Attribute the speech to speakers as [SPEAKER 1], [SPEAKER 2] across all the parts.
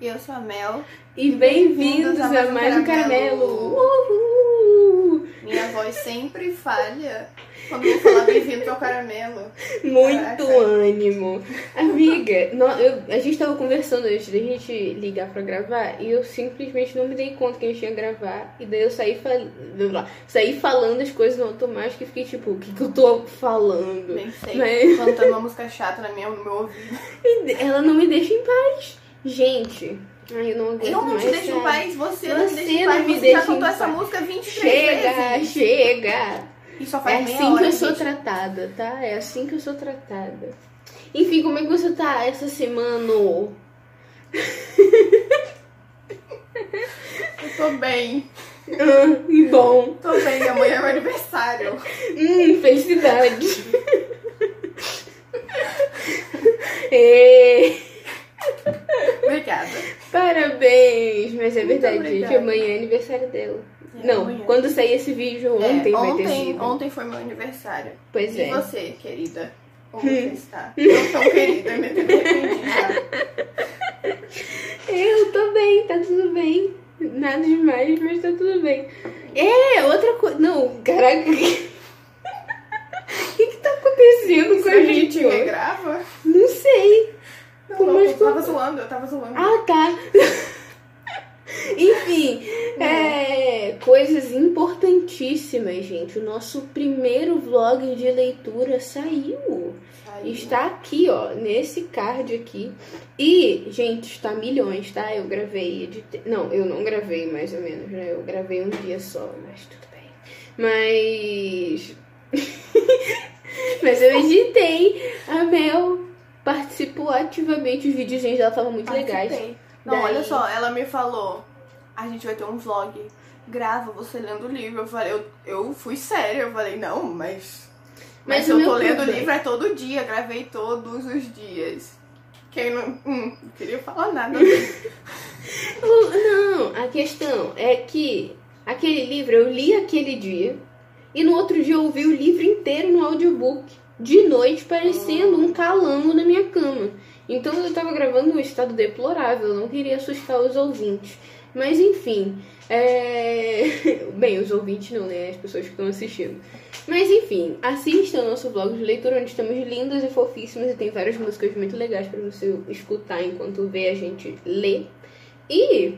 [SPEAKER 1] Eu sou a Mel.
[SPEAKER 2] E bem-vindos a mais um caramelo. Uhul.
[SPEAKER 1] Minha voz sempre falha quando eu vou falar bem-vindos ao caramelo.
[SPEAKER 2] Muito
[SPEAKER 1] Caraca.
[SPEAKER 2] ânimo. Amiga, eu- a gente tava conversando antes da gente ligar pra gravar e eu simplesmente não me dei conta que a gente ia gravar. E daí eu saí, fal... saí falando as coisas no automático e fiquei tipo, o que, que eu tô falando?
[SPEAKER 1] Nem sei.
[SPEAKER 2] Mas-
[SPEAKER 1] Cantando uma música chata na minha, no meu ouvido.
[SPEAKER 2] E ela não me deixa em paz. Gente, ai, eu não aguento
[SPEAKER 1] Eu não te deixo em paz, você, não me
[SPEAKER 2] Você
[SPEAKER 1] deixa em paz. Você
[SPEAKER 2] deixa
[SPEAKER 1] já cantou essa música 23
[SPEAKER 2] Chega,
[SPEAKER 1] vezes.
[SPEAKER 2] chega.
[SPEAKER 1] E só
[SPEAKER 2] É
[SPEAKER 1] faz meia
[SPEAKER 2] assim que
[SPEAKER 1] hora
[SPEAKER 2] eu sou
[SPEAKER 1] gente.
[SPEAKER 2] tratada, tá? É assim que eu sou tratada. Enfim, como é que você tá essa semana?
[SPEAKER 1] Eu tô bem.
[SPEAKER 2] Ah, e bom.
[SPEAKER 1] Tô bem, amanhã é meu aniversário.
[SPEAKER 2] Hum, felicidade. Ê,
[SPEAKER 1] Obrigada.
[SPEAKER 2] parabéns! Mas é
[SPEAKER 1] Muito
[SPEAKER 2] verdade, gente.
[SPEAKER 1] obrigada.
[SPEAKER 2] Amanhã é aniversário dela.
[SPEAKER 1] É,
[SPEAKER 2] Não,
[SPEAKER 1] amanhã.
[SPEAKER 2] quando sair esse vídeo, ontem
[SPEAKER 1] É,
[SPEAKER 2] vai ter
[SPEAKER 1] ontem,
[SPEAKER 2] sido.
[SPEAKER 1] ontem foi meu aniversário.
[SPEAKER 2] Pois
[SPEAKER 1] E
[SPEAKER 2] é.
[SPEAKER 1] você, querida? Como você está? Não tão querida, me arrependi já.
[SPEAKER 2] Eu tô bem, tá tudo bem. Nada demais, mas tá tudo bem. É, outra coisa. Não, caraca. O que que tá acontecendo com
[SPEAKER 1] Será
[SPEAKER 2] a
[SPEAKER 1] que a
[SPEAKER 2] gente
[SPEAKER 1] gente regrava?
[SPEAKER 2] Não sei. Como
[SPEAKER 1] eu
[SPEAKER 2] eu-
[SPEAKER 1] tava zoando, eu tava zoando.
[SPEAKER 2] Ah, tá. Enfim, é, coisas importantíssimas, gente. O nosso primeiro vlog de leitura saiu.
[SPEAKER 1] Aí,
[SPEAKER 2] Está aqui, ó, nesse card aqui. E, gente, está milhões, tá? Eu gravei, editei. Não, eu não gravei mais ou menos, né? Eu gravei um dia só, mas tudo bem. Mas. mas eu editei. A Mel participou ativamente. Os videozinhos dela estavam muito legais.
[SPEAKER 1] Participei. Não,
[SPEAKER 2] Daí-
[SPEAKER 1] olha só, ela me falou, a gente vai ter um vlog, grava você lendo o livro. Eu falei, eu, eu fui séria, eu falei, não, mas. Mas,
[SPEAKER 2] Mas
[SPEAKER 1] eu tô lendo o livro é todo dia, gravei todos os dias. Quem não. Hum, não queria falar nada.
[SPEAKER 2] Não, a questão é que aquele livro eu li aquele dia e no outro dia eu ouvi o livro inteiro no audiobook, de noite, parecendo um calango na minha cama. Então eu tava gravando num estado deplorável, não queria assustar os ouvintes. Mas enfim, é... bem, os ouvintes não, né? As pessoas que estão assistindo. Mas enfim, assista o nosso blog de leitura, onde estamos lindas e fofíssimas e tem várias músicas muito legais pra você escutar enquanto vê a gente ler. E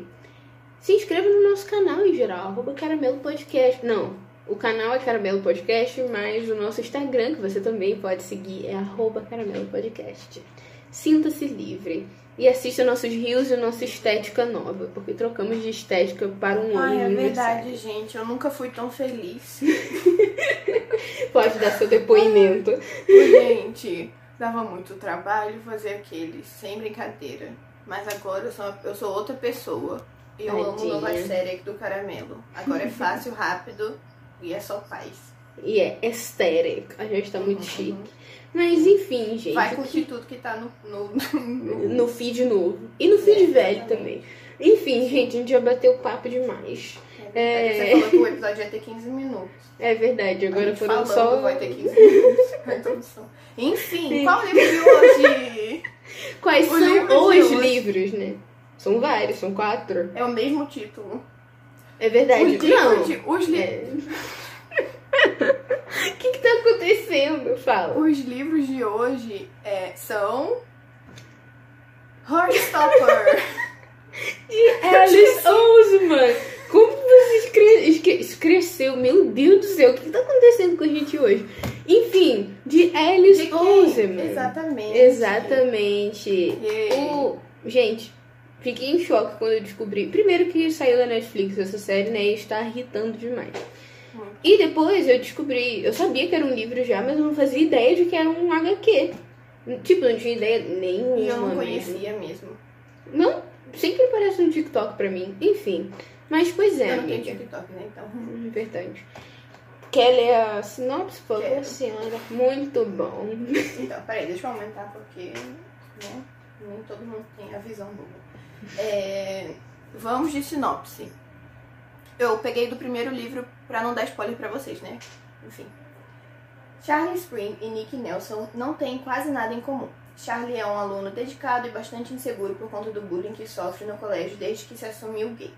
[SPEAKER 2] se inscreva no nosso canal em geral, arroba Caramelo Podcast. Não, o canal é Caramelo Podcast, mas o nosso Instagram, que você também pode seguir, é arroba Caramelo Podcast. Sinta-se livre. E assista nossos rios e nossa estética nova, porque trocamos de estética para um ano
[SPEAKER 1] Ai, é verdade, gente. Eu nunca fui tão feliz.
[SPEAKER 2] Pode dar seu depoimento.
[SPEAKER 1] Gente, dava muito trabalho fazer aquele, sem brincadeira. Mas agora eu sou, eu sou outra pessoa. E eu amo
[SPEAKER 2] Tadinha.
[SPEAKER 1] nova série aqui do caramelo. Agora é fácil, rápido e é só paz.
[SPEAKER 2] E é aesthetic. A gente tá muito chique. Mas enfim, gente.
[SPEAKER 1] Vai curtir tudo que tá no. no, no-
[SPEAKER 2] no feed novo. E no feed
[SPEAKER 1] É,
[SPEAKER 2] velho
[SPEAKER 1] exatamente.
[SPEAKER 2] também. Enfim, gente, a gente já bateu papo demais.
[SPEAKER 1] É... Você
[SPEAKER 2] É.
[SPEAKER 1] falou que o episódio ia ter 15 minutos.
[SPEAKER 2] É verdade, agora foram só.
[SPEAKER 1] vai ter 15 minutos. Enfim, qual livro de hoje?
[SPEAKER 2] Quais
[SPEAKER 1] O
[SPEAKER 2] são
[SPEAKER 1] livro
[SPEAKER 2] os livros, né? São vários, são quatro.
[SPEAKER 1] É o mesmo título.
[SPEAKER 2] É verdade.
[SPEAKER 1] o livro
[SPEAKER 2] Não.
[SPEAKER 1] de, os, li-
[SPEAKER 2] É. O que que tá acontecendo? Fala.
[SPEAKER 1] os livros de hoje é, são. Heartstopper.
[SPEAKER 2] Alice Ousman! Como você escre... esque-? Meu Deus do céu, o que que tá acontecendo com a gente hoje? Enfim, de Alice
[SPEAKER 1] De?
[SPEAKER 2] Ousman.
[SPEAKER 1] Exatamente.
[SPEAKER 2] Exatamente.
[SPEAKER 1] Yay.
[SPEAKER 2] O... Gente, fiquei em choque quando eu descobri. Primeiro que saiu da Netflix essa série, né? E está irritando demais.
[SPEAKER 1] Muito.
[SPEAKER 2] E depois eu descobri. Eu sabia que era um livro já, mas eu não fazia ideia de que era um HQ. Tipo, não tinha ideia nenhuma.
[SPEAKER 1] Eu não conhecia mesmo.
[SPEAKER 2] Não, sempre aparece no TikTok pra mim. Enfim. Mas, pois é,
[SPEAKER 1] eu não tenho. TikTok, né? Então.
[SPEAKER 2] Hum, Verdade. Quer ler a sinopse, por favor, senhora? Muito bom.
[SPEAKER 1] Então, peraí, deixa eu aumentar porque né, nem todo mundo tem a visão boa. É, vamos de sinopse. Eu peguei do primeiro livro pra não dar spoiler pra vocês, né? Enfim. Charlie Spring e Nick Nelson não têm quase nada em comum. Charlie é um aluno dedicado e bastante inseguro por conta do bullying que sofre no colégio desde que se assumiu gay.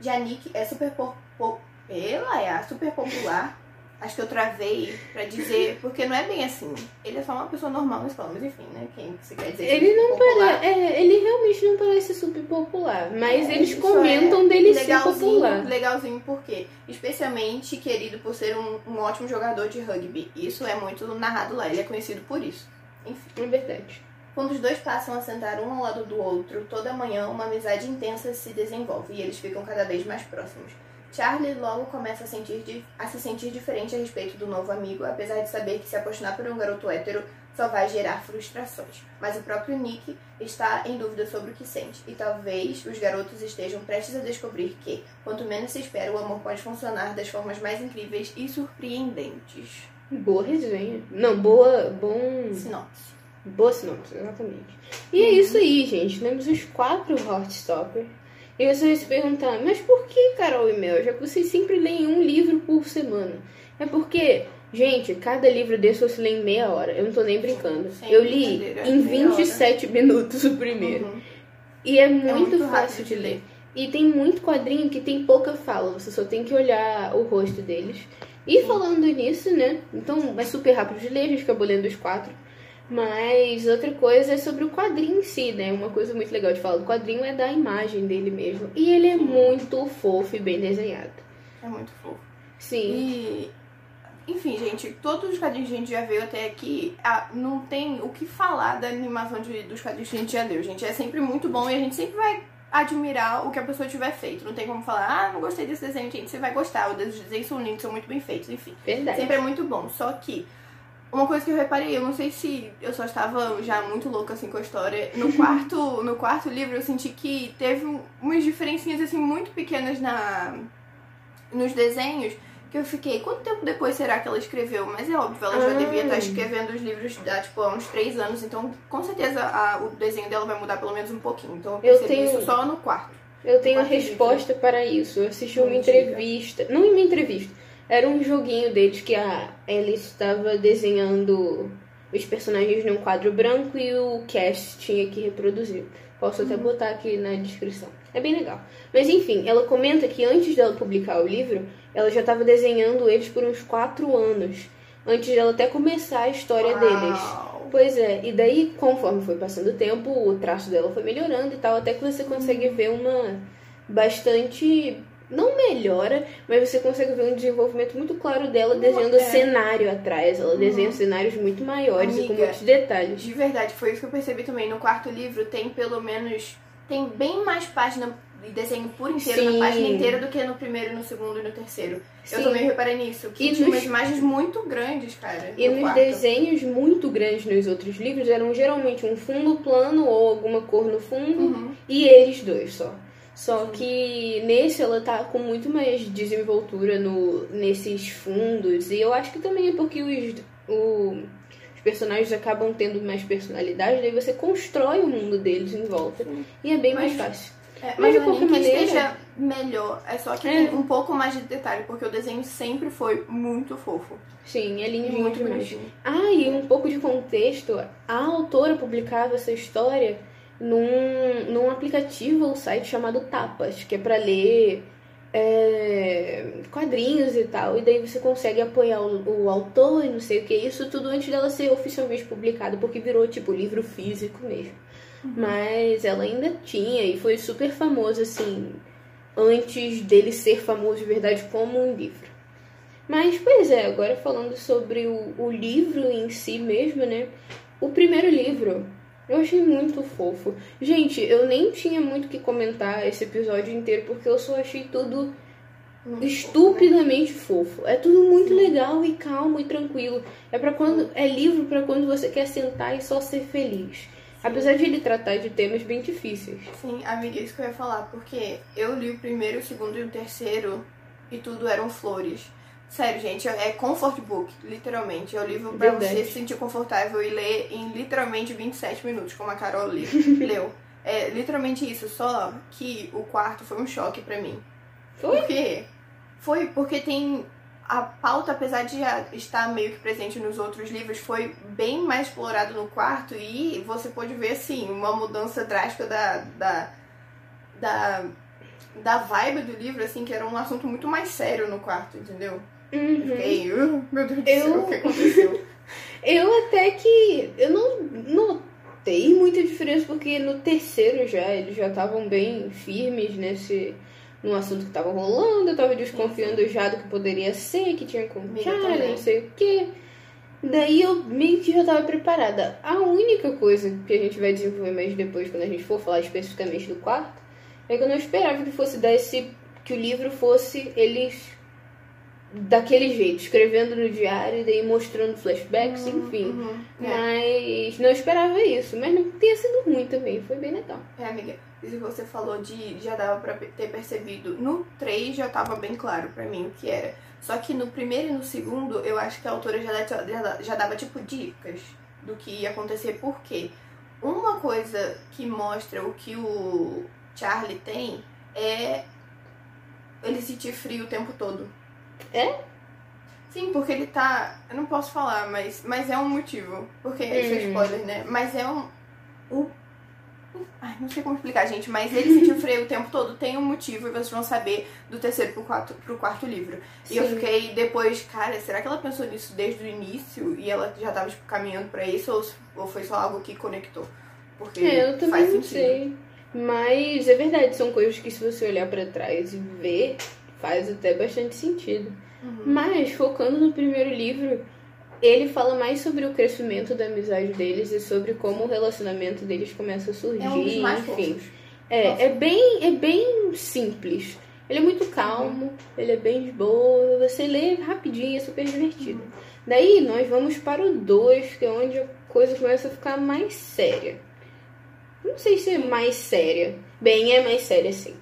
[SPEAKER 1] Janik é super po po ela é super popular. Acho que eu travei pra dizer, porque não é bem assim. Ele é só uma pessoa normal escola, mas enfim, né? Quem se quer dizer
[SPEAKER 2] Ele não parece. É, ele realmente não parece super popular. Mas
[SPEAKER 1] É,
[SPEAKER 2] eles comentam
[SPEAKER 1] é
[SPEAKER 2] dele ser
[SPEAKER 1] legalzinho,
[SPEAKER 2] popular.
[SPEAKER 1] Legalzinho por quê? Especialmente querido por ser um, um ótimo jogador de rugby. Isso é muito narrado lá, ele é conhecido por isso. Enfim.
[SPEAKER 2] É verdade.
[SPEAKER 1] Quando os dois passam a sentar um ao lado do outro, toda manhã uma amizade intensa se desenvolve e eles ficam cada vez mais próximos. Charlie logo começa a, sentir a se sentir diferente a respeito do novo amigo, apesar de saber que se apaixonar por um garoto hétero só vai gerar frustrações. Mas o próprio Nick está em dúvida sobre o que sente, e talvez os garotos estejam prestes a descobrir que, quanto menos se espera, o amor pode funcionar das formas mais incríveis e surpreendentes.
[SPEAKER 2] Boa resenha. Não, boa. Bom.
[SPEAKER 1] Sinopse.
[SPEAKER 2] Boa sinopse, exatamente. E é isso aí, gente. Temos os quatro Heartstopper. E você vai se perguntar, mas por que Carol e Mel? Já que vocês sempre leem um livro por semana. É porque, gente, cada livro desse você lê em meia hora. Eu não tô nem brincando.
[SPEAKER 1] Sem
[SPEAKER 2] Eu li em
[SPEAKER 1] meia hora.
[SPEAKER 2] 27 minutos o primeiro.
[SPEAKER 1] Uhum.
[SPEAKER 2] E é muito,
[SPEAKER 1] muito
[SPEAKER 2] fácil de ler. E tem muito quadrinho que tem pouca fala, você só tem que olhar o rosto deles. E falando nisso, né? Então é super rápido de ler, a gente acabou lendo os quatro. Mas outra coisa é sobre o quadrinho em si, né? Uma coisa muito legal de falar do quadrinho é da imagem dele mesmo. E ele é muito fofo e bem desenhado.
[SPEAKER 1] É muito fofo.
[SPEAKER 2] Sim.
[SPEAKER 1] E, enfim, gente, todos os quadrinhos que a gente já viu até aqui, ah, não tem o que falar da animação de- dos quadrinhos que a gente já leu, gente. É sempre muito bom e a gente sempre vai admirar o que a pessoa tiver feito. Não tem como falar, ah, não gostei desse desenho, gente. Você vai gostar. Os desenhos são lindos, são muito bem feitos, enfim.
[SPEAKER 2] Verdade.
[SPEAKER 1] Sempre é muito bom. Só que uma coisa que eu reparei, eu não sei se eu só estava já muito louca assim com a história. No quarto, no quarto livro eu senti que teve um- umas diferencinhas assim muito pequenas na nos desenhos que eu fiquei, quanto tempo depois será que ela escreveu? Mas é óbvio, ela já
[SPEAKER 2] Ah.
[SPEAKER 1] devia estar escrevendo os livros há, tipo, há uns três anos, então com certeza a- o desenho dela vai mudar pelo menos um pouquinho. Então eu
[SPEAKER 2] Eu
[SPEAKER 1] percebi
[SPEAKER 2] tenho-
[SPEAKER 1] isso só no quarto.
[SPEAKER 2] Eu tenho a resposta para isso. Eu assisti uma entrevista. Não uma entrevista. Era um joguinho deles que a Ellie estava desenhando os personagens num quadro branco e o cast tinha que reproduzir. Posso até botar aqui na descrição. É bem legal. Mas enfim, ela comenta que antes dela publicar o livro, ela já estava desenhando eles por uns quatro anos. Antes dela até começar a história deles.
[SPEAKER 1] Uau.
[SPEAKER 2] Pois é, e daí, conforme foi passando o tempo, o traço dela foi melhorando e tal, até que você consegue ver uma bastante. Não melhora, mas você consegue ver um desenvolvimento muito claro dela desenhando
[SPEAKER 1] é.
[SPEAKER 2] cenário atrás. Ela desenha cenários muito maiores e com
[SPEAKER 1] Amiga,
[SPEAKER 2] muitos detalhes.
[SPEAKER 1] De verdade, foi isso que eu percebi também. No quarto livro tem pelo menos. Tem bem mais página e desenho por inteiro
[SPEAKER 2] Sim.
[SPEAKER 1] na página inteira do que no primeiro, no segundo e no terceiro. Eu
[SPEAKER 2] Sim.
[SPEAKER 1] também reparei nisso. Que
[SPEAKER 2] E
[SPEAKER 1] tinha
[SPEAKER 2] nos-
[SPEAKER 1] umas imagens muito grandes, cara.
[SPEAKER 2] E
[SPEAKER 1] no
[SPEAKER 2] nos
[SPEAKER 1] quarto.
[SPEAKER 2] desenhos muito grandes nos outros livros eram geralmente um fundo plano ou alguma cor no fundo
[SPEAKER 1] Uhum.
[SPEAKER 2] e eles dois só. Só que nesse ela tá com muito mais desenvoltura no, nesses fundos. E eu acho que também é porque os, o- os personagens acabam tendo mais personalidade, daí você constrói o mundo deles em volta.
[SPEAKER 1] Sim.
[SPEAKER 2] E é bem mais
[SPEAKER 1] Mas-
[SPEAKER 2] fácil.
[SPEAKER 1] É,
[SPEAKER 2] Mas, de
[SPEAKER 1] é nem
[SPEAKER 2] qualquer
[SPEAKER 1] que
[SPEAKER 2] maneira-
[SPEAKER 1] esteja melhor, é só que
[SPEAKER 2] É.
[SPEAKER 1] tem um pouco mais de detalhe, porque o desenho sempre foi muito fofo.
[SPEAKER 2] Sim, é lindinho
[SPEAKER 1] muito
[SPEAKER 2] demais.
[SPEAKER 1] bonitinho.
[SPEAKER 2] Ah, e um pouco de contexto. A autora publicava essa história num, num aplicativo ou site chamado Tapas, que é pra ler é, quadrinhos e tal. E daí você consegue apoiar o, o autor e não sei o que. Isso tudo antes dela ser oficialmente publicada, porque virou tipo livro físico mesmo. Mas ela ainda tinha e foi super famoso assim, antes dele ser famoso de verdade como um livro. Mas, pois é, agora falando sobre o, o livro em si mesmo, né? O primeiro livro eu achei muito fofo. Gente, eu nem tinha muito o que comentar esse episódio inteiro, porque eu só achei tudo
[SPEAKER 1] Muito
[SPEAKER 2] estupidamente fofo. É tudo muito legal e calmo e tranquilo. É para quando é livro para quando você quer sentar e só ser feliz. Apesar de ele tratar de temas bem difíceis.
[SPEAKER 1] Sim, amiga, isso que eu ia falar, porque eu li o primeiro, o segundo e o terceiro e tudo eram flores. Sério, gente, é comfort book, literalmente. É o livro pra
[SPEAKER 2] Verdade.
[SPEAKER 1] você se sentir confortável e ler em literalmente 27 minutos, como a Carol leu. É literalmente isso, só que o quarto foi um choque pra mim.
[SPEAKER 2] Foi?
[SPEAKER 1] Por quê? Foi porque tem a pauta, apesar de estar meio que presente nos outros livros, foi bem mais explorado no quarto e você pode ver, assim, uma mudança drástica da, da, da, da vibe do livro, assim, que era um assunto muito mais sério no quarto, entendeu?
[SPEAKER 2] Uhum.
[SPEAKER 1] Eu fiquei, "Uh, meu Deus do
[SPEAKER 2] Eu-
[SPEAKER 1] céu, o que aconteceu?
[SPEAKER 2] Eu até que. Eu não notei muita diferença, porque no terceiro já eles já estavam bem firmes nesse. No assunto que tava rolando, eu tava desconfiando já do que poderia ser, que tinha com Charlie, não sei o quê. Daí eu meio que já tava preparada. A única coisa que a gente vai desenvolver mais depois, quando a gente for falar especificamente do quarto, é que eu não esperava que fosse dar esse. que o livro fosse eles daquele jeito, escrevendo no diário e daí mostrando flashbacks, enfim.
[SPEAKER 1] Uhum. É.
[SPEAKER 2] Mas não esperava isso, mas não tenha sido ruim também, foi bem legal.
[SPEAKER 1] É, amiga, isso que você falou de já dava pra ter percebido. No 3 já tava bem claro pra mim o que era. Só que no primeiro e no segundo, eu acho que a autora já, dá- já, já dava, tipo, dicas do que ia acontecer. Por quê? Uma coisa que mostra o que o Charlie tem é ele sentir frio o tempo todo.
[SPEAKER 2] É?
[SPEAKER 1] Sim, porque ele tá. Eu não posso falar, mas, mas é um motivo. Porque isso é
[SPEAKER 2] Hum.
[SPEAKER 1] spoiler, né? Mas é um. um Ai, não sei como explicar, gente, mas ele sentiu frio o tempo todo, tem um motivo e vocês vão saber do terceiro pro quarto, pro quarto livro. E eu
[SPEAKER 2] Sim.
[SPEAKER 1] fiquei depois, cara, será que ela pensou nisso desde o início e ela já tava, tipo, caminhando pra isso ou, ou foi só algo que conectou? Porque
[SPEAKER 2] É, eu também
[SPEAKER 1] faz
[SPEAKER 2] não
[SPEAKER 1] sentido.
[SPEAKER 2] sei. Mas é verdade, são coisas que se você olhar pra trás e ver, faz até bastante sentido.
[SPEAKER 1] Uhum.
[SPEAKER 2] Mas focando no primeiro livro, ele fala mais sobre o crescimento da amizade deles e sobre como o relacionamento deles começa a surgir,
[SPEAKER 1] É um dos mais
[SPEAKER 2] enfim.
[SPEAKER 1] fofos.
[SPEAKER 2] É, é bem, é bem simples. Ele é muito calmo, ele é bem de boa, você lê rapidinho, é super divertido. Daí nós vamos para o 2, que é onde a coisa começa a ficar mais séria. Não sei se é mais séria. Bem, é mais séria sim.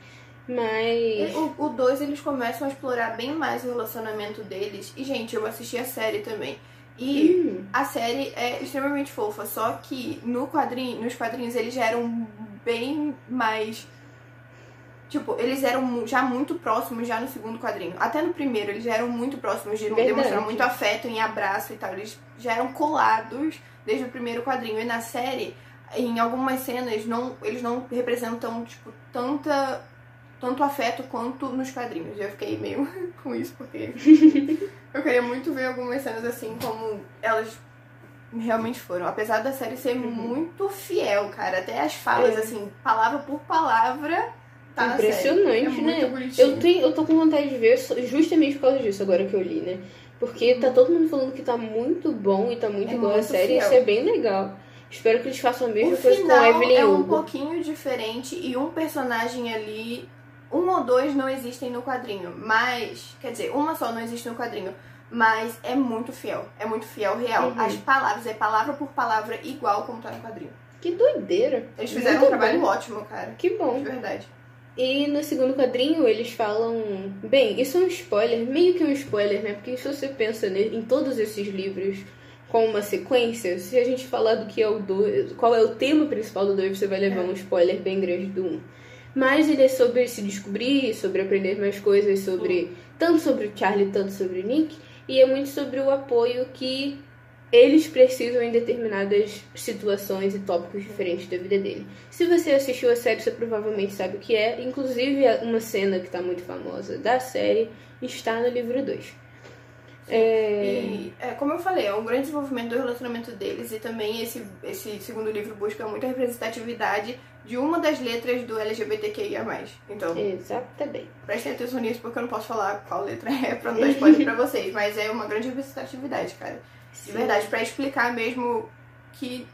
[SPEAKER 2] Mas.
[SPEAKER 1] O 2 eles começam a explorar bem mais o relacionamento deles. E, gente, eu assisti a série também. E
[SPEAKER 2] Hum,
[SPEAKER 1] a série é extremamente fofa, só que no quadrinho, nos quadrinhos eles eram bem mais. Tipo, eles eram já muito próximos já no segundo quadrinho. Até no primeiro, eles já eram muito próximos de
[SPEAKER 2] Verdade.
[SPEAKER 1] demonstrar muito afeto em abraço e tal. Eles já eram colados desde o primeiro quadrinho. E na série, em algumas cenas, não, eles não representam, tipo, tanta. Tanto afeto quanto nos quadrinhos. Eu fiquei meio com isso, porque eu queria muito ver algumas cenas assim como elas realmente foram. Apesar da série ser muito fiel, cara. Até as falas,
[SPEAKER 2] Uhum. É.
[SPEAKER 1] assim, palavra por palavra, tá.
[SPEAKER 2] Impressionante,
[SPEAKER 1] é muito
[SPEAKER 2] né?
[SPEAKER 1] bonitinho.
[SPEAKER 2] Eu, tenho, eu tô com vontade de ver justamente por causa disso, agora que eu li, né? Porque tá todo mundo falando que tá muito bom e tá muito
[SPEAKER 1] É
[SPEAKER 2] boa a
[SPEAKER 1] muito
[SPEAKER 2] série,
[SPEAKER 1] fiel.
[SPEAKER 2] isso é bem legal. Espero que eles façam a mesma
[SPEAKER 1] O
[SPEAKER 2] coisa com a Evelyn
[SPEAKER 1] é um
[SPEAKER 2] Hugo.
[SPEAKER 1] pouquinho diferente e um personagem ali, um ou dois não existem no quadrinho, mas, quer dizer, uma só não existe no quadrinho, mas é muito fiel, é muito fiel, real.
[SPEAKER 2] Uhum.
[SPEAKER 1] As palavras, é palavra por palavra igual como tá no quadrinho.
[SPEAKER 2] Que doideira.
[SPEAKER 1] Eles fizeram
[SPEAKER 2] Muito
[SPEAKER 1] um trabalho
[SPEAKER 2] bom.
[SPEAKER 1] ótimo, cara.
[SPEAKER 2] Que
[SPEAKER 1] De
[SPEAKER 2] bom.
[SPEAKER 1] verdade.
[SPEAKER 2] E no segundo quadrinho eles falam. Bem, isso é um spoiler, meio que um spoiler, né? Porque se você pensa em todos esses livros com uma sequência, se a gente falar do que é o 2, qual é o tema principal do 2, você vai levar
[SPEAKER 1] É.
[SPEAKER 2] um spoiler bem grande do 1. Um. Mas ele é sobre se descobrir, sobre aprender mais coisas, sobre. tanto sobre o Charlie, tanto sobre o Nick, e é muito sobre o apoio que eles precisam em determinadas situações e tópicos diferentes da vida dele. Se você assistiu a série, você provavelmente sabe o que é. Inclusive, uma cena que está muito famosa da série está no livro 2. É...
[SPEAKER 1] E, é, como eu falei, é um grande desenvolvimento do relacionamento deles e também esse, esse segundo livro busca muita representatividade de uma das letras do LGBTQIA+. Então,
[SPEAKER 2] Exatamente.
[SPEAKER 1] prestem atenção nisso porque eu não posso falar qual letra é pra não dar spoiler pra vocês, mas é uma grande representatividade, cara. De verdade, pra explicar mesmo que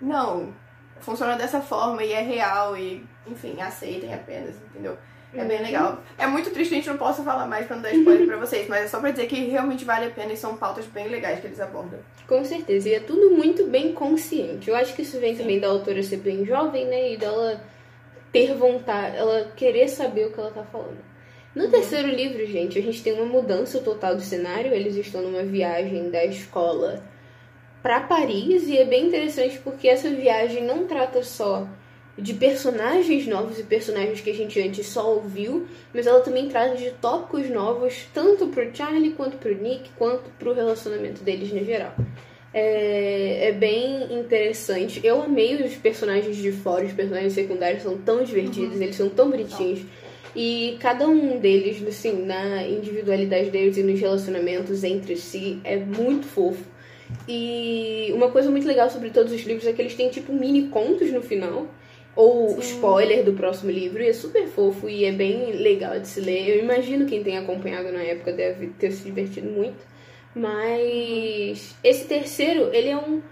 [SPEAKER 1] não, funciona dessa forma e é real e, enfim, aceitem apenas, entendeu? É bem
[SPEAKER 2] Uhum.
[SPEAKER 1] legal. É muito triste a gente não possa falar mais pra não dar spoiler pra vocês, mas é só pra dizer que realmente vale a pena e são pautas bem legais que eles abordam.
[SPEAKER 2] Com certeza. E é tudo muito bem consciente. Eu acho que isso vem
[SPEAKER 1] Sim.
[SPEAKER 2] também da autora ser bem jovem, né? E dela ter vontade, ela querer saber o que ela tá falando. No
[SPEAKER 1] Uhum.
[SPEAKER 2] terceiro livro, gente, a gente tem uma mudança total do cenário. Eles estão numa viagem da escola para Paris e é bem interessante porque essa viagem não trata só de personagens novos e personagens que a gente antes só ouviu, mas ela também traz de tópicos novos, tanto pro Charlie, quanto pro Nick, quanto pro relacionamento deles no geral. É, é bem interessante. Eu amei os personagens de fora, os personagens secundários são tão divertidos,
[SPEAKER 1] Uhum.
[SPEAKER 2] eles são tão bonitinhos. E cada um deles, assim, na individualidade deles e nos relacionamentos entre si, é muito fofo. E uma coisa muito legal sobre todos os livros é que eles têm tipo mini contos no final. Ou
[SPEAKER 1] Sim.
[SPEAKER 2] spoiler do próximo livro, e é super fofo e é bem legal de se ler. Eu imagino quem tem acompanhado na época deve ter se divertido muito. Mas esse terceiro, ele é um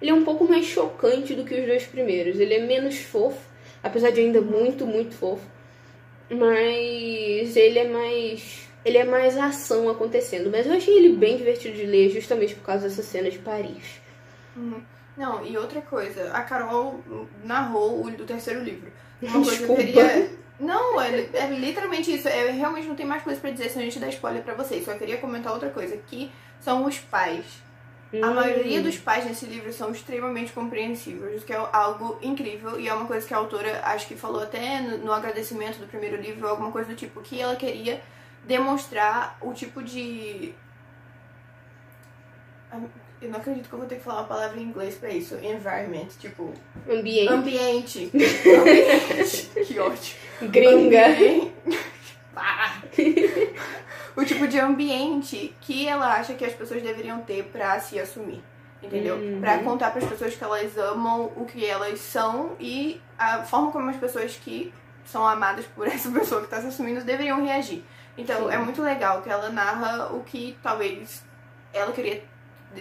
[SPEAKER 2] ele é um pouco mais chocante do que os dois primeiros. Ele é menos fofo, apesar de ainda muito, muito fofo. Mas ele é mais ele é mais ação acontecendo, mas eu achei ele bem divertido de ler justamente por causa dessa cena de Paris.
[SPEAKER 1] Uhum. Não, e outra coisa, a Carol narrou o do terceiro livro. Uma coisa que eu queria. Não, é, é literalmente isso. Eu realmente não tenho mais coisa pra dizer, senão a gente dá spoiler pra vocês. Só queria comentar outra coisa, que são os pais. A
[SPEAKER 2] Hum.
[SPEAKER 1] maioria dos pais nesse livro são extremamente compreensíveis, o que é algo incrível e é uma coisa que a autora acho que falou até no agradecimento do primeiro livro, alguma coisa do tipo, que ela queria demonstrar o tipo de. Eu não acredito que eu vou ter que falar uma palavra em inglês pra isso. Environment, tipo.
[SPEAKER 2] ambiente
[SPEAKER 1] Ambiente. Ambiente. que ótimo.
[SPEAKER 2] gringa.
[SPEAKER 1] Ambiente. Para. o tipo de ambiente que ela acha que as pessoas deveriam ter pra se assumir. Entendeu?
[SPEAKER 2] Uhum.
[SPEAKER 1] Pra contar pras pessoas que elas amam o que elas são e a forma como as pessoas que são amadas por essa pessoa que tá se assumindo deveriam reagir. Então
[SPEAKER 2] Sim.
[SPEAKER 1] é muito legal que ela narra o que talvez ela queria,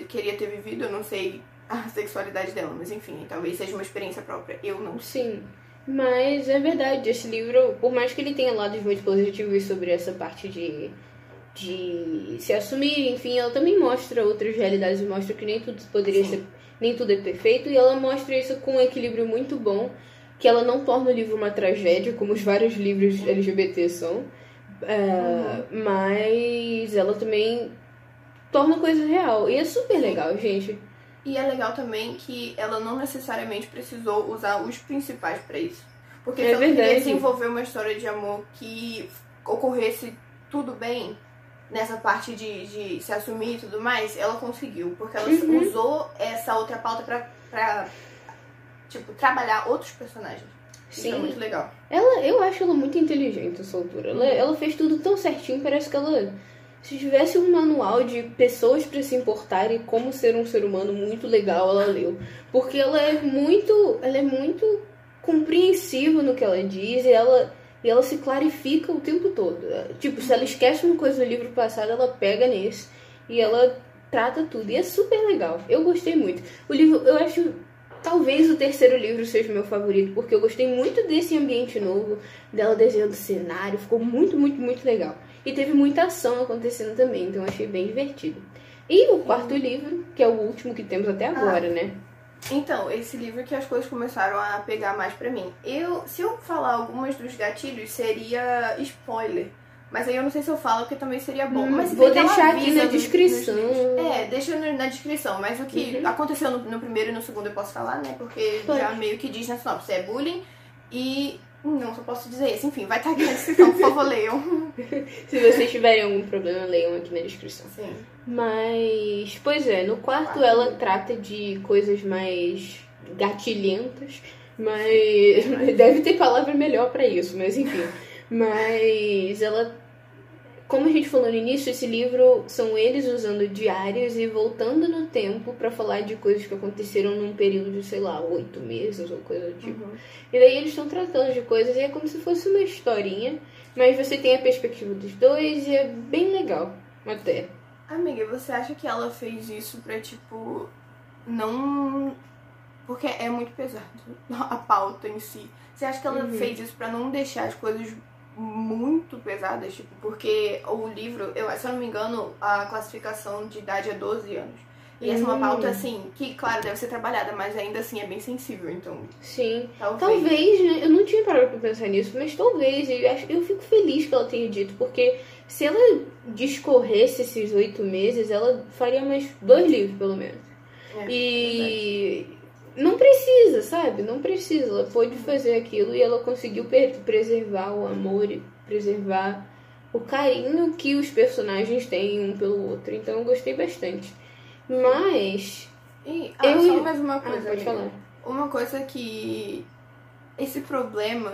[SPEAKER 1] queria ter vivido, eu não sei a sexualidade dela, mas enfim, talvez seja uma experiência própria. Eu não.
[SPEAKER 2] Sim. Mas é verdade, esse livro, por mais que ele tenha lados muito positivos sobre essa parte de, de se assumir, enfim, ela também mostra outras realidades mostra que nem tudo poderia
[SPEAKER 1] Sim.
[SPEAKER 2] ser, nem tudo é perfeito, e ela mostra isso com um equilíbrio muito bom, que ela não torna o livro uma tragédia, como os vários livros LGBT são, é, mas ela também torna coisa real. E é super legal, gente.
[SPEAKER 1] E é legal também que ela não necessariamente precisou usar os principais pra isso. Porque
[SPEAKER 2] É
[SPEAKER 1] se ela queria desenvolver uma história de amor que ocorresse tudo bem nessa parte de, de se assumir e tudo mais, ela conseguiu. Porque ela
[SPEAKER 2] Uhum.
[SPEAKER 1] usou essa outra pauta pra, pra tipo, trabalhar outros personagens. Isso é
[SPEAKER 2] Sim.
[SPEAKER 1] muito legal.
[SPEAKER 2] Ela, eu acho ela muito inteligente, essa autora. Ela, ela fez tudo tão certinho, parece que ela. Se tivesse um manual de pessoas pra se importarem como ser um ser humano muito legal, ela leu. Porque ela é muito. Ela é muito compreensiva no que ela diz e ela. E ela se clarifica o tempo todo. Tipo, se ela esquece uma coisa do livro passado, ela pega nesse e ela trata tudo. E é super legal. Eu gostei muito. O livro, eu acho Talvez o terceiro livro seja o meu favorito, porque eu gostei muito desse ambiente novo, dela desenhando cenário, ficou muito, muito, muito legal. E teve muita ação acontecendo também, então achei bem divertido. E o quarto livro, que é o último que temos até agora, né?
[SPEAKER 1] Então, esse livro que as coisas começaram a pegar mais pra mim. Eu, se eu falar algumas dos gatilhos, seria spoiler. Mas aí eu não sei se eu falo, porque também seria bom.
[SPEAKER 2] Hum,
[SPEAKER 1] mas
[SPEAKER 2] vou deixar aqui na
[SPEAKER 1] nos- nos
[SPEAKER 2] descrição.
[SPEAKER 1] livros. é, deixa na descrição. Mas o que
[SPEAKER 2] Uhum.
[SPEAKER 1] aconteceu no, no primeiro e no segundo eu posso falar, né? Porque
[SPEAKER 2] Pode.
[SPEAKER 1] já meio que diz na sinopse. É bullying e... Não, só posso dizer esse. Enfim, vai estar aqui na descrição, por favor, leiam.
[SPEAKER 2] Se vocês tiverem algum problema, leiam aqui na descrição.
[SPEAKER 1] Sim.
[SPEAKER 2] Mas, pois é, no quarto
[SPEAKER 1] Quarto.
[SPEAKER 2] ela trata de coisas mais gatilhentas, mas deve ter palavra melhor pra isso, mas enfim. Mas ela, como a gente falou no início, esse livro são eles usando diários e voltando no tempo pra falar de coisas que aconteceram num período de, sei lá, oito meses ou coisa do tipo.
[SPEAKER 1] Uhum.
[SPEAKER 2] E daí eles estão tratando de coisas e é como se fosse uma historinha, mas você tem a perspectiva dos dois e é bem legal, até.
[SPEAKER 1] Amiga, você acha que ela fez isso pra, tipo, não. Porque é muito pesado a pauta em si. Você acha que ela
[SPEAKER 2] Uhum.
[SPEAKER 1] fez isso pra não deixar as coisas muito pesadas? Tipo, porque o livro, eu, se eu não me engano, a classificação de idade é 12 anos. E essa é uma
[SPEAKER 2] Hum.
[SPEAKER 1] pauta, assim, que, claro, deve ser trabalhada, mas ainda assim é bem sensível, então
[SPEAKER 2] Sim.
[SPEAKER 1] talvez.
[SPEAKER 2] Talvez, né? Eu não tinha parado pra pensar nisso, mas talvez. Eu, acho, eu fico feliz que ela tenha dito, porque se ela discorresse esses oito meses, ela faria mais dois livros, pelo menos.
[SPEAKER 1] É,
[SPEAKER 2] E não precisa, sabe? Não precisa. Ela pôde fazer aquilo e ela conseguiu preservar o amor e preservar o carinho que os personagens têm um pelo outro. Então eu gostei bastante. Mas.
[SPEAKER 1] E, ah, eu... só mais uma coisa.
[SPEAKER 2] Ah, pode falar.
[SPEAKER 1] Uma coisa que. Esse problema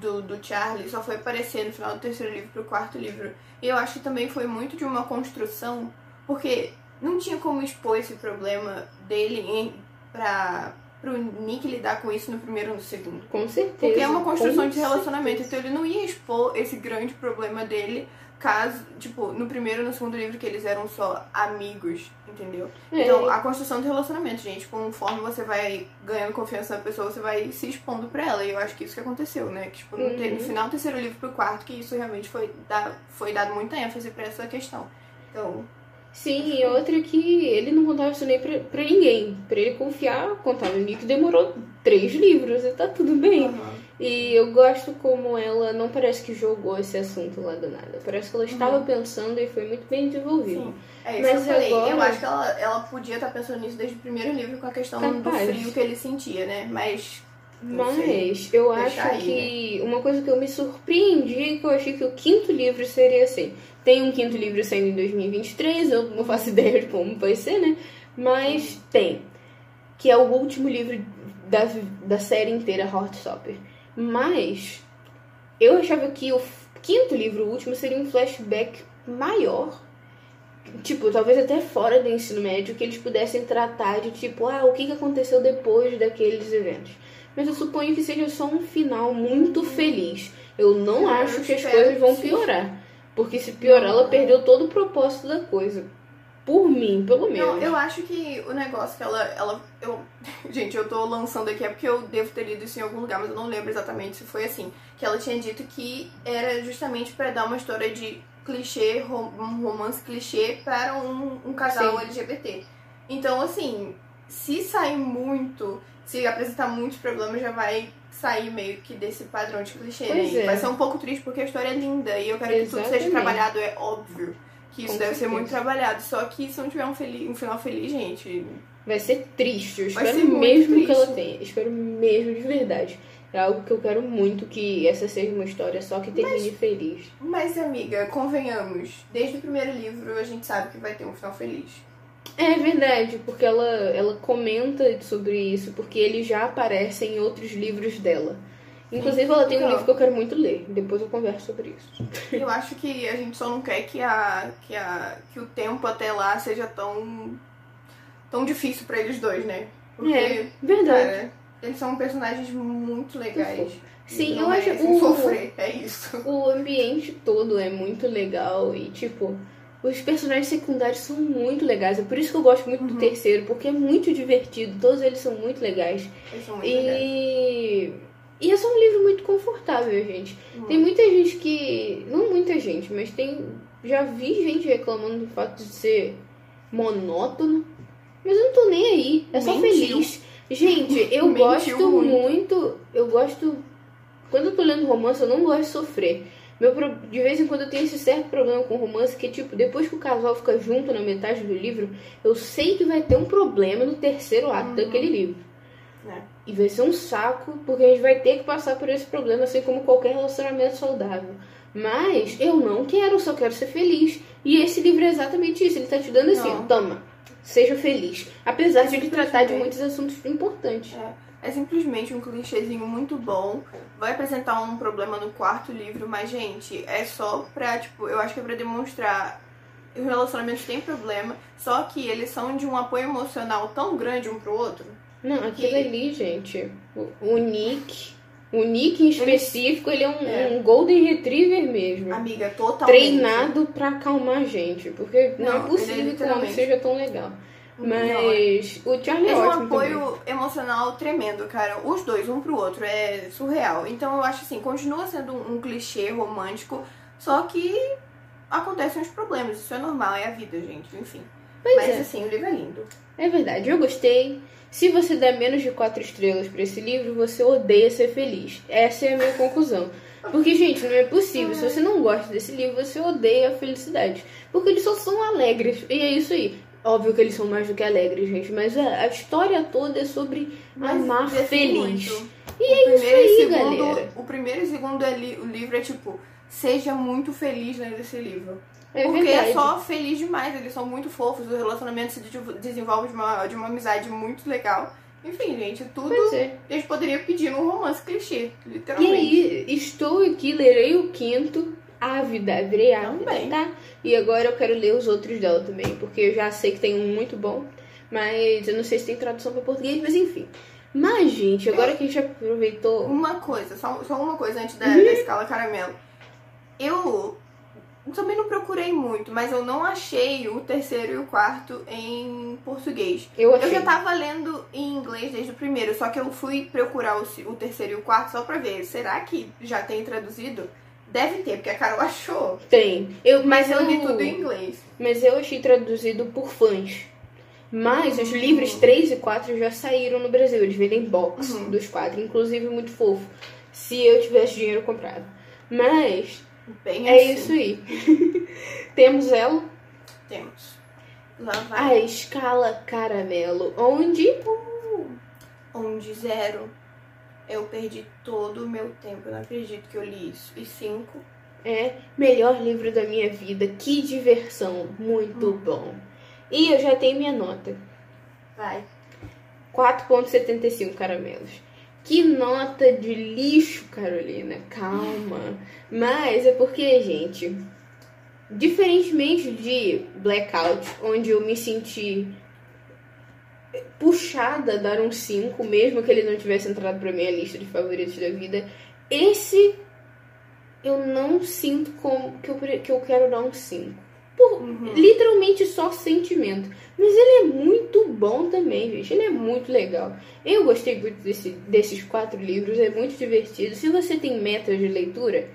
[SPEAKER 1] do, do Charlie só foi aparecer no final do terceiro livro pro quarto livro. E eu acho que também foi muito de uma construção, porque não tinha como expor esse problema dele em, pra, pro Nick lidar com isso no primeiro ou no segundo.
[SPEAKER 2] Com certeza.
[SPEAKER 1] Porque é uma construção de relacionamento, certeza. então ele não ia expor esse grande problema dele caso, tipo, no primeiro e no segundo livro que eles eram só amigos, entendeu? É. Então, a construção de relacionamento, gente, conforme você vai ganhando confiança na pessoa, você vai se expondo pra ela. E eu acho que isso que aconteceu, né? Que, tipo, no, uhum. no final do terceiro livro pro quarto, que isso realmente foi, da, foi dado muita ênfase pra essa questão. Então,
[SPEAKER 2] Sim, e outra que ele não contava isso nem pra, pra ninguém. Pra ele confiar, contava o Nick demorou três livros e tá tudo bem. Uhum. E eu gosto como ela não parece que jogou esse assunto lá do nada. Parece que ela estava uhum. pensando e foi muito bem desenvolvido. Sim.
[SPEAKER 1] É Mas que eu falei. Agora... Eu acho que ela, ela podia estar pensando nisso desde o primeiro livro com a questão Capaz. do frio que ele sentia, né? Mas
[SPEAKER 2] mas eu acho aí, que né? uma coisa que eu me surpreendi é que eu achei que o quinto livro seria assim. Tem um quinto livro saindo em 2023, eu não faço ideia de como vai ser, né? Mas tem. Que é o último livro da, da série inteira, Heartstopper. Mas eu achava que o quinto livro, o último, seria um flashback maior. Tipo, talvez até fora do ensino médio, que eles pudessem tratar de tipo, ah, o que aconteceu depois daqueles eventos mas eu suponho que seja só um final muito feliz. Eu não eu acho que as coisas vão piorar. Porque se piorar, ela perdeu todo o propósito da coisa. Por mim, pelo menos. Não,
[SPEAKER 1] eu acho que o negócio que ela. ela eu, gente, eu tô lançando aqui é porque eu devo ter lido isso em algum lugar, mas eu não lembro exatamente se foi assim. Que ela tinha dito que era justamente para dar uma história de clichê, um romance clichê para um, um casal Sim. LGBT. Então, assim, se sair muito se apresentar muitos problemas, já vai sair meio que desse padrão de clichê, né? pois né? É. Vai ser um pouco triste porque a história é linda e eu quero Exatamente. que tudo seja trabalhado, é óbvio que isso Com deve certeza. ser muito trabalhado. Só que se não tiver um, feliz, um final feliz, gente.
[SPEAKER 2] Vai ser triste. Eu espero mesmo triste. que ela tenha. Espero mesmo de verdade. É algo que eu quero muito que essa seja uma história só que termine mas, feliz.
[SPEAKER 1] Mas, amiga, convenhamos, desde o primeiro livro a gente sabe que vai ter um final feliz.
[SPEAKER 2] É verdade, porque ela, ela comenta sobre isso, porque ele já aparece em outros livros dela. Inclusive, ela tem um livro que eu quero muito ler. Depois eu converso sobre isso.
[SPEAKER 1] Eu acho que a gente só não quer que, a, que, a, que o tempo até lá seja tão, tão difícil para eles dois, né?
[SPEAKER 2] Porque, é, verdade.
[SPEAKER 1] Cara, eles são personagens muito legais.
[SPEAKER 2] Sim, eu acho que
[SPEAKER 1] sofrer, é isso.
[SPEAKER 2] O ambiente todo é muito legal e, tipo, os personagens secundários são muito legais. É por isso que eu gosto muito uhum. do terceiro, porque é muito divertido. Todos eles são muito legais.
[SPEAKER 1] Eles são muito e... legais.
[SPEAKER 2] E é só um livro muito confortável, gente. Uhum. Tem muita gente que. Não muita gente, mas tem. Já vi gente reclamando do fato de ser monótono. Mas eu não tô nem aí. É só Mentiu. feliz. Gente, eu gosto muito. muito. Eu gosto. Quando eu tô lendo romance, eu não gosto de sofrer. Meu, de vez em quando eu tenho esse certo problema com romance que, tipo, depois que o casal fica junto na metade do livro, eu sei que vai ter um problema no terceiro ato uhum. daquele livro. É. E vai ser um saco, porque a gente vai ter que passar por esse problema, assim como qualquer relacionamento saudável. Mas eu não quero, só quero ser feliz. E esse livro é exatamente isso. Ele tá te dando assim, toma, seja feliz. Apesar de ele tratar de muitos assuntos importantes.
[SPEAKER 1] É. É simplesmente um clichêzinho muito bom. Vai apresentar um problema no quarto livro, mas, gente, é só pra, tipo, eu acho que é pra demonstrar os relacionamentos têm problema, só que eles são de um apoio emocional tão grande um pro outro.
[SPEAKER 2] Não, aquilo que... ali, gente, o, o Nick. O Nick em específico, ele, ele é, um, é, um, Golden Retriever mesmo.
[SPEAKER 1] Amiga, totalmente.
[SPEAKER 2] Treinado pra acalmar a gente. Porque não, não é possível é que o homem seja tão legal. Mas o Charlie é,
[SPEAKER 1] é
[SPEAKER 2] um
[SPEAKER 1] apoio
[SPEAKER 2] também.
[SPEAKER 1] emocional tremendo, cara. Os dois, um pro outro, é surreal. Então eu acho assim, continua sendo um, um clichê romântico, só que acontecem os problemas. Isso é normal, é a vida, gente. Enfim. Pois Mas é. assim, o livro é lindo.
[SPEAKER 2] É verdade, eu gostei. Se você der menos de quatro estrelas para esse livro, você odeia ser feliz. Essa é a minha conclusão. Porque, gente, não é possível. Se você não gosta desse livro, você odeia a felicidade. Porque eles só são alegres. E é isso aí. Óbvio que eles são mais do que alegres, gente, mas a, a história toda é sobre
[SPEAKER 1] Mas
[SPEAKER 2] amar feliz.
[SPEAKER 1] muito.
[SPEAKER 2] E
[SPEAKER 1] o
[SPEAKER 2] é isso
[SPEAKER 1] primeiro e
[SPEAKER 2] aí,
[SPEAKER 1] segundo,
[SPEAKER 2] galera.
[SPEAKER 1] O primeiro e segundo é li- o livro é tipo, seja muito feliz lendo esse livro.
[SPEAKER 2] É
[SPEAKER 1] Porque
[SPEAKER 2] verdade.
[SPEAKER 1] é só feliz demais, eles são muito fofos, o relacionamento se de- desenvolve de uma, de uma amizade muito legal. Enfim, gente, tudo
[SPEAKER 2] Pois é.
[SPEAKER 1] a gente poderia pedir num romance clichê,
[SPEAKER 2] E
[SPEAKER 1] literalmente.
[SPEAKER 2] aí, estou aqui, lerei o quinto, ávida, virei ávida,
[SPEAKER 1] Também.
[SPEAKER 2] tá? E agora eu quero ler os outros dela também, porque eu já sei que tem um muito bom, mas eu não sei se tem tradução para português, mas enfim. Mas, gente, agora que a gente aproveitou.
[SPEAKER 1] Uma coisa, só, só uma coisa antes da,
[SPEAKER 2] Uhum.
[SPEAKER 1] da escala caramelo. Eu também não procurei muito, mas eu não achei o terceiro e o quarto em português.
[SPEAKER 2] Eu
[SPEAKER 1] Eu
[SPEAKER 2] achei.
[SPEAKER 1] já tava lendo em inglês desde o primeiro, só que eu fui procurar o, o terceiro e o quarto só pra ver. Será que já tem traduzido? Deve ter, porque a Carol achou.
[SPEAKER 2] Tem. Eu,
[SPEAKER 1] Mas eu li tudo em inglês.
[SPEAKER 2] Mas eu achei traduzido por fãs. Mas os
[SPEAKER 1] Hum.
[SPEAKER 2] livros 3 e 4 já saíram no Brasil. Eles vendem box
[SPEAKER 1] Uhum.
[SPEAKER 2] dos quatro, inclusive muito fofo. Se eu tivesse dinheiro, eu comprava. Mas
[SPEAKER 1] Bem
[SPEAKER 2] é
[SPEAKER 1] assim.
[SPEAKER 2] isso aí. Temos ela,
[SPEAKER 1] Temos. Lá vai.
[SPEAKER 2] a escala caramelo, onde
[SPEAKER 1] Onde zero. Eu perdi todo o meu tempo. Eu não acredito que eu li isso. E cinco.
[SPEAKER 2] é melhor livro da minha vida. Que diversão, muito
[SPEAKER 1] Hum.
[SPEAKER 2] bom. E eu já tenho minha nota.
[SPEAKER 1] Vai.
[SPEAKER 2] 4,75 caramelos. Que nota de lixo, Carolina. Calma. Mas é porque, gente, diferentemente de Blackout, onde eu me senti puxada dar um 5, mesmo que ele não tivesse entrado pra minha lista de favoritos da vida, esse eu não sinto como que eu, que eu quero dar um 5. Por
[SPEAKER 1] Uhum.
[SPEAKER 2] literalmente só sentimento. Mas ele é muito bom também, gente. Ele é muito legal. Eu gostei muito desse- desses quatro livros, é muito divertido. Se você tem metas de leitura,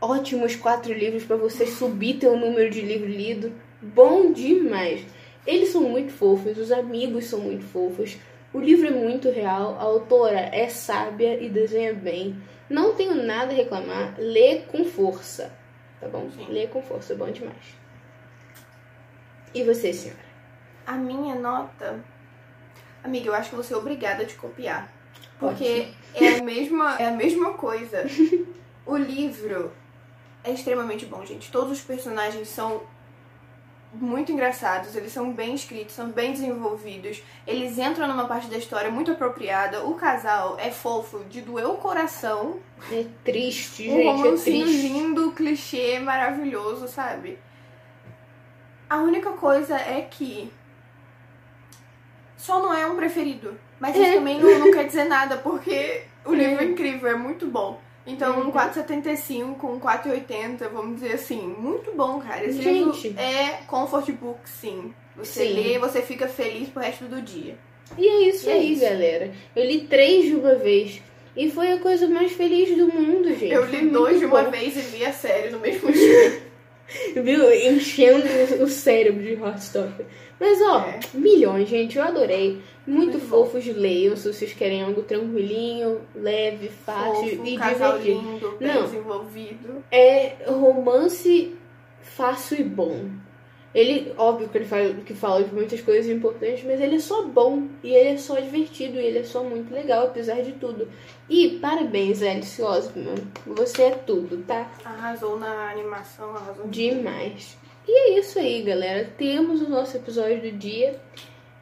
[SPEAKER 2] ótimos quatro livros para você subir teu número de livro lido. Bom demais. Eles são muito fofos, os amigos são muito fofos. O livro é muito real, a autora é sábia e desenha bem. Não tenho nada a reclamar. Lê com força, tá bom?
[SPEAKER 1] Sim.
[SPEAKER 2] Lê com força, bom demais. E você, senhora?
[SPEAKER 1] A minha nota. Amiga, eu acho que você é obrigada a te copiar. Porque é a mesma, é a mesma coisa. O livro é extremamente bom, gente. Todos os personagens são muito engraçados, eles são bem escritos, são bem desenvolvidos. Eles entram numa parte da história muito apropriada. O casal é fofo, de doer o coração.
[SPEAKER 2] É triste,
[SPEAKER 1] Um
[SPEAKER 2] gente, é
[SPEAKER 1] romancinho
[SPEAKER 2] triste.
[SPEAKER 1] lindo, clichê, maravilhoso, sabe? A única coisa é que só não é um preferido. Mas isso
[SPEAKER 2] É.
[SPEAKER 1] também não, não quer dizer nada, porque o livro
[SPEAKER 2] É.
[SPEAKER 1] é incrível, é muito bom. Então, um 4,75, um 4,80, vamos dizer assim, muito bom, cara. Esse
[SPEAKER 2] Gente.
[SPEAKER 1] livro é comfort book, sim. Você
[SPEAKER 2] Sim.
[SPEAKER 1] lê, você fica feliz pro resto do dia.
[SPEAKER 2] E é isso
[SPEAKER 1] E é
[SPEAKER 2] aí,
[SPEAKER 1] isso.
[SPEAKER 2] galera. Eu li três de uma vez. E foi a coisa mais feliz do mundo, gente.
[SPEAKER 1] Eu li dois de uma
[SPEAKER 2] bom.
[SPEAKER 1] vez e vi a série no mesmo dia.
[SPEAKER 2] Viu? Enchendo o cérebro de Heartstopper. Mas, ó,
[SPEAKER 1] É.
[SPEAKER 2] milhões, gente. Eu adorei. Muito,
[SPEAKER 1] Muito bom.
[SPEAKER 2] fofos leiam se vocês querem algo tranquilinho, leve, fácil
[SPEAKER 1] Fofo,
[SPEAKER 2] e divertido.
[SPEAKER 1] lindo,
[SPEAKER 2] Não.
[SPEAKER 1] desenvolvido.
[SPEAKER 2] É romance fácil e bom. Ele, óbvio que ele fala, que fala de muitas coisas importantes, mas ele é só bom e ele é só divertido e ele é só muito legal, apesar de tudo. E parabéns, Alice Osman. Você é tudo, tá?
[SPEAKER 1] Arrasou na animação, arrasou.
[SPEAKER 2] Demais. E é isso aí, galera. Temos o nosso episódio do dia.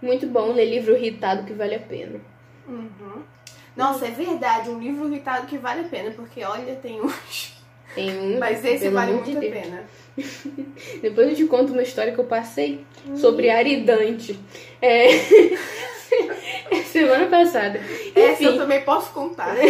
[SPEAKER 2] Muito bom, ler livro irritado que vale a pena.
[SPEAKER 1] Uhum. Nossa, é verdade, um livro irritado que vale a pena, porque olha, tem uns.
[SPEAKER 2] Tem um,
[SPEAKER 1] Mas esse vale muito
[SPEAKER 2] de
[SPEAKER 1] a pena.
[SPEAKER 2] Depois eu te conto uma história que eu passei sobre aridante. É... Semana passada.
[SPEAKER 1] Essa eu
[SPEAKER 2] Enfim,
[SPEAKER 1] também posso contar.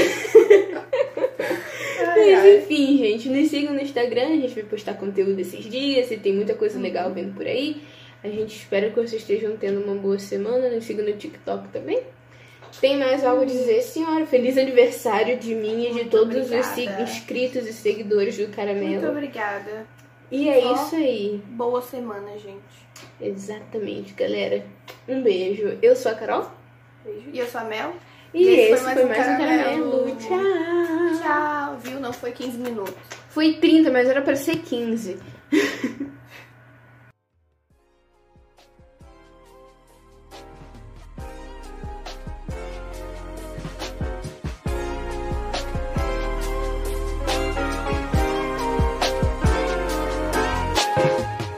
[SPEAKER 1] Ai,
[SPEAKER 2] mas
[SPEAKER 1] ai.
[SPEAKER 2] enfim, gente, nos sigam no Instagram, a gente vai postar conteúdo esses dias e tem muita coisa legal vindo por aí. A gente espera que vocês estejam tendo uma boa semana. Nos sigam no TikTok também. Tem mais algo a dizer, senhora? Feliz aniversário de mim e de
[SPEAKER 1] Muito
[SPEAKER 2] todos os
[SPEAKER 1] obrigada.
[SPEAKER 2] sig- inscritos e seguidores do
[SPEAKER 1] Muito
[SPEAKER 2] Caramelo.
[SPEAKER 1] obrigada.
[SPEAKER 2] E é
[SPEAKER 1] Ó.
[SPEAKER 2] isso aí.
[SPEAKER 1] Boa semana, gente.
[SPEAKER 2] Exatamente, galera. Um beijo. Eu sou a Carol.
[SPEAKER 1] Beijo. E eu sou a Mel.
[SPEAKER 2] E, esse foi mais, um caramelo. Tchau.
[SPEAKER 1] Tchau, viu? Não foi 15 minutos.
[SPEAKER 2] Foi 30, mas era pra ser 15.